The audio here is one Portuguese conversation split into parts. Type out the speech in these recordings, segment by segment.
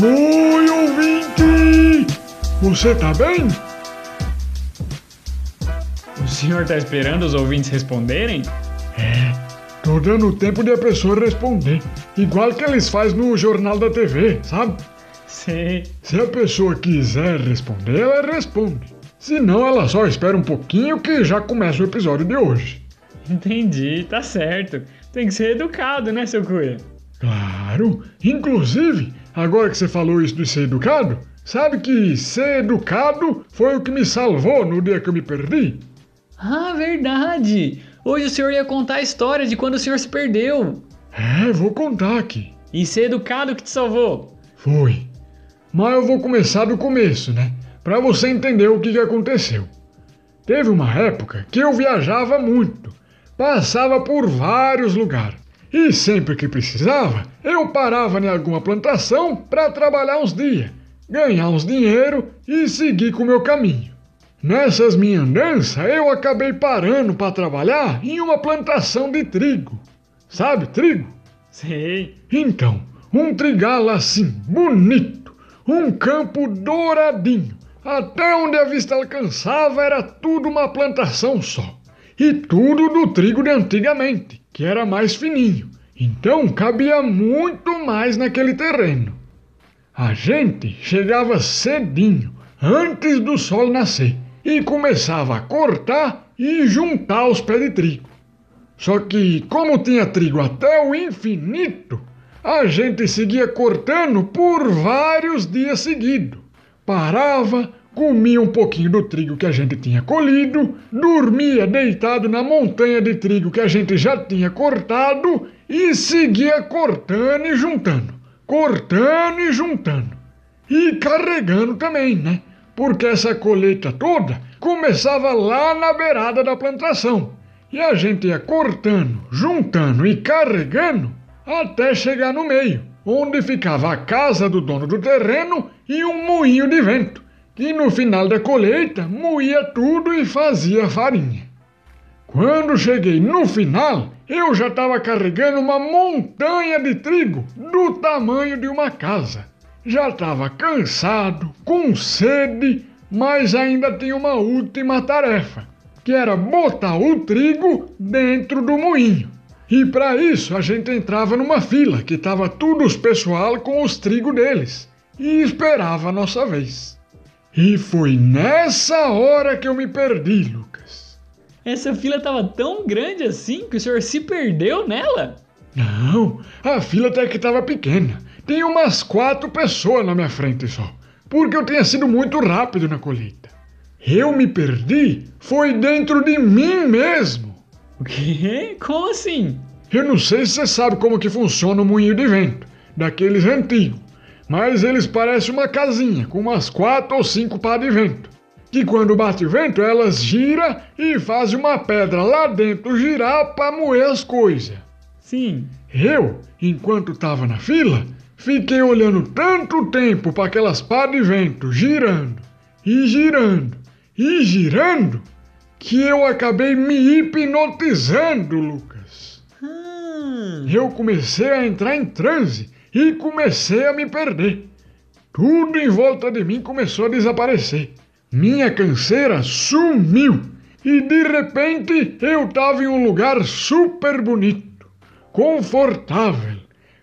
Oi, ouvinte! Você tá bem? O senhor tá esperando os ouvintes responderem? É, tô dando tempo de a pessoa responder. Igual que eles fazem no jornal da TV, sabe? Sei. Se a pessoa quiser responder, ela responde. Se não, ela só espera um pouquinho que já começa o episódio de hoje. Entendi, tá certo. Tem que ser educado, né, seu Cuia? Claro! Inclusive, agora que você falou isso de ser educado, sabe que ser educado foi o que me salvou no dia que eu me perdi? Ah, verdade! Hoje o senhor ia contar a história de quando o senhor se perdeu. É, vou contar aqui. E ser educado que te salvou. Foi. Mas eu vou começar do começo, né? Pra você entender o que, que aconteceu. Teve uma época que eu viajava muito, passava por vários lugares. E sempre que precisava, eu parava em alguma plantação para trabalhar uns dias, ganhar uns dinheiro e seguir com o meu caminho. Nessas minhas andanças, eu acabei parando para trabalhar em uma plantação de trigo. Sabe trigo? Sei. Então, um trigal assim, bonito, um campo douradinho. Até onde a vista alcançava era tudo uma plantação só. E tudo do trigo de antigamente, que era mais fininho. Então cabia muito mais naquele terreno. A gente chegava cedinho, antes do sol nascer, e começava a cortar e juntar os pés de trigo. Só que, como tinha trigo até o infinito, a gente seguia cortando por vários dias seguidos. Parava, comia um pouquinho do trigo que a gente tinha colhido, dormia deitado na montanha de trigo que a gente já tinha cortado e seguia cortando e juntando, cortando e juntando. E carregando também, né? Porque essa colheita toda começava lá na beirada da plantação. E a gente ia cortando, juntando e carregando até chegar no meio, onde ficava a casa do dono do terreno e um moinho de vento que no final da colheita moía tudo e fazia farinha. Quando cheguei no final, eu já estava carregando uma montanha de trigo do tamanho de uma casa. Já estava cansado, com sede, mas ainda tinha uma última tarefa, que era botar o trigo dentro do moinho. E para isso a gente entrava numa fila que estava tudo os pessoal com os trigos deles e esperava a nossa vez. E foi nessa hora que eu me perdi, Lucas. Essa fila tava tão grande assim que o senhor se perdeu nela? Não, a fila até que estava pequena. Tem umas quatro pessoas na minha frente só, porque eu tinha sido muito rápido na colheita. Eu me perdi foi dentro de mim mesmo. O quê? Como assim? Eu não sei se você sabe como que funciona o moinho de vento, daqueles antigos mas eles parecem uma casinha com umas quatro ou cinco pá de vento. Que quando bate vento, elas giram e fazem uma pedra lá dentro girar para moer as coisas. Sim. Eu, enquanto estava na fila, fiquei olhando tanto tempo para aquelas pá de vento girando e girando e girando que eu acabei me hipnotizando, Lucas. Hum. Eu comecei a entrar em transe e comecei a me perder. Tudo em volta de mim começou a desaparecer. Minha canseira sumiu e de repente eu estava em um lugar super bonito, confortável.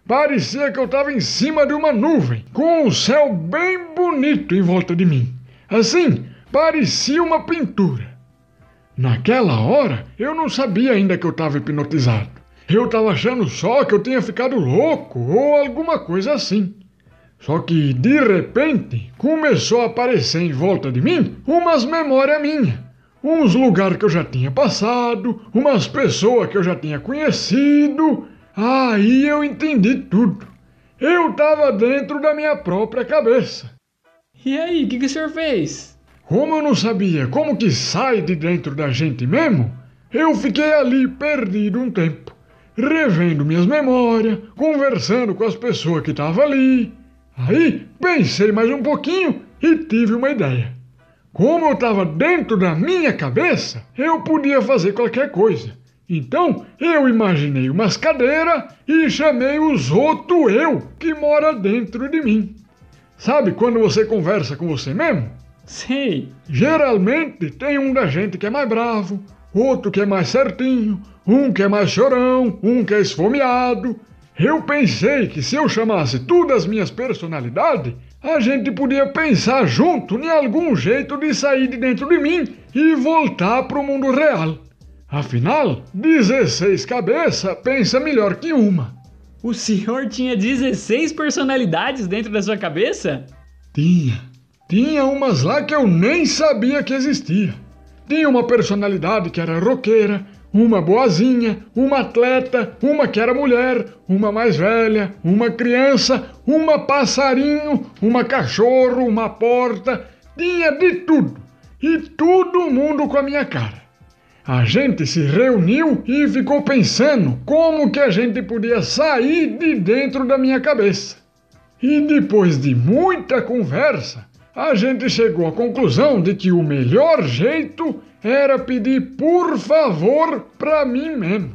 Parecia que eu estava em cima de uma nuvem, com o céu bem bonito em volta de mim. Assim, parecia uma pintura. Naquela hora, eu não sabia ainda que eu estava hipnotizado. Eu tava achando só que eu tinha ficado louco ou alguma coisa assim. Só que de repente começou a aparecer em volta de mim umas memórias minhas. Uns lugares que eu já tinha passado, umas pessoas que eu já tinha conhecido. Aí eu entendi tudo. Eu tava dentro da minha própria cabeça. E aí, o que, que o senhor fez? Como eu não sabia como que sai de dentro da gente mesmo, eu fiquei ali perdido um tempo revendo minhas memórias, conversando com as pessoas que estavam ali. Aí pensei mais um pouquinho e tive uma ideia. Como eu estava dentro da minha cabeça, eu podia fazer qualquer coisa. Então eu imaginei umas cadeiras e chamei os outros eu que mora dentro de mim. Sabe quando você conversa com você mesmo? Sei. Geralmente tem um da gente que é mais bravo, outro que é mais certinho, um que é mais chorão, um que é esfomeado. Eu pensei que se eu chamasse todas as minhas personalidades, a gente podia pensar junto em algum jeito de sair de dentro de mim e voltar para o mundo real. Afinal, 16 cabeças pensa melhor que uma. O senhor tinha 16 personalidades dentro da sua cabeça? Tinha. Tinha umas lá que eu nem sabia que existia. Tinha uma personalidade que era roqueira, uma boazinha, uma atleta, uma que era mulher, uma mais velha, uma criança, uma passarinho, uma cachorro, uma porta. Tinha de tudo. E todo mundo com a minha cara. A gente se reuniu e ficou pensando como que a gente podia sair de dentro da minha cabeça. E depois de muita conversa, a gente chegou à conclusão de que o melhor jeito era pedir por favor para mim mesmo.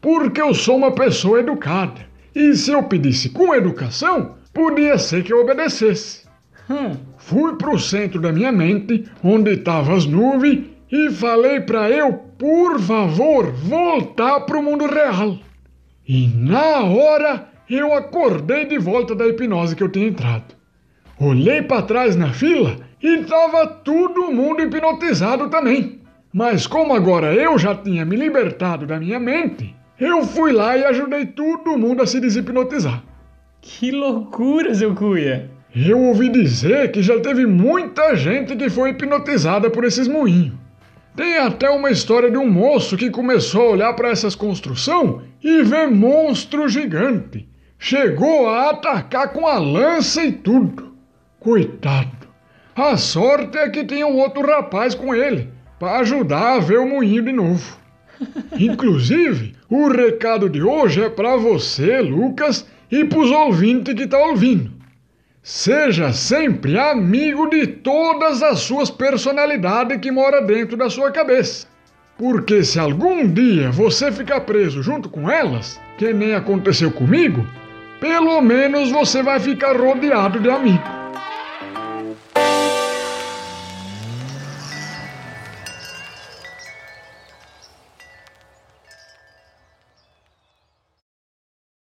Porque eu sou uma pessoa educada. E se eu pedisse com educação, podia ser que eu obedecesse. Hum. Fui pro centro da minha mente, onde estavam as nuvens, e falei para eu, por favor, voltar pro mundo real. E na hora eu acordei de volta da hipnose que eu tinha entrado. Olhei para trás na fila e tava todo mundo hipnotizado também. Mas como agora eu já tinha me libertado da minha mente, eu fui lá e ajudei todo mundo a se deshipnotizar. Que loucura, seu Cuia! Eu ouvi dizer que já teve muita gente que foi hipnotizada por esses moinhos. Tem até uma história de um moço que começou a olhar para essas construções e ver monstro gigante. Chegou a atacar com a lança e tudo. Coitado. A sorte é que tinha um outro rapaz com ele, para ajudar a ver o moinho de novo. Inclusive, o recado de hoje é para você, Lucas, e para os ouvintes que estão tá ouvindo. Seja sempre amigo de todas as suas personalidades que mora dentro da sua cabeça. Porque se algum dia você ficar preso junto com elas, que nem aconteceu comigo, pelo menos você vai ficar rodeado de amigos.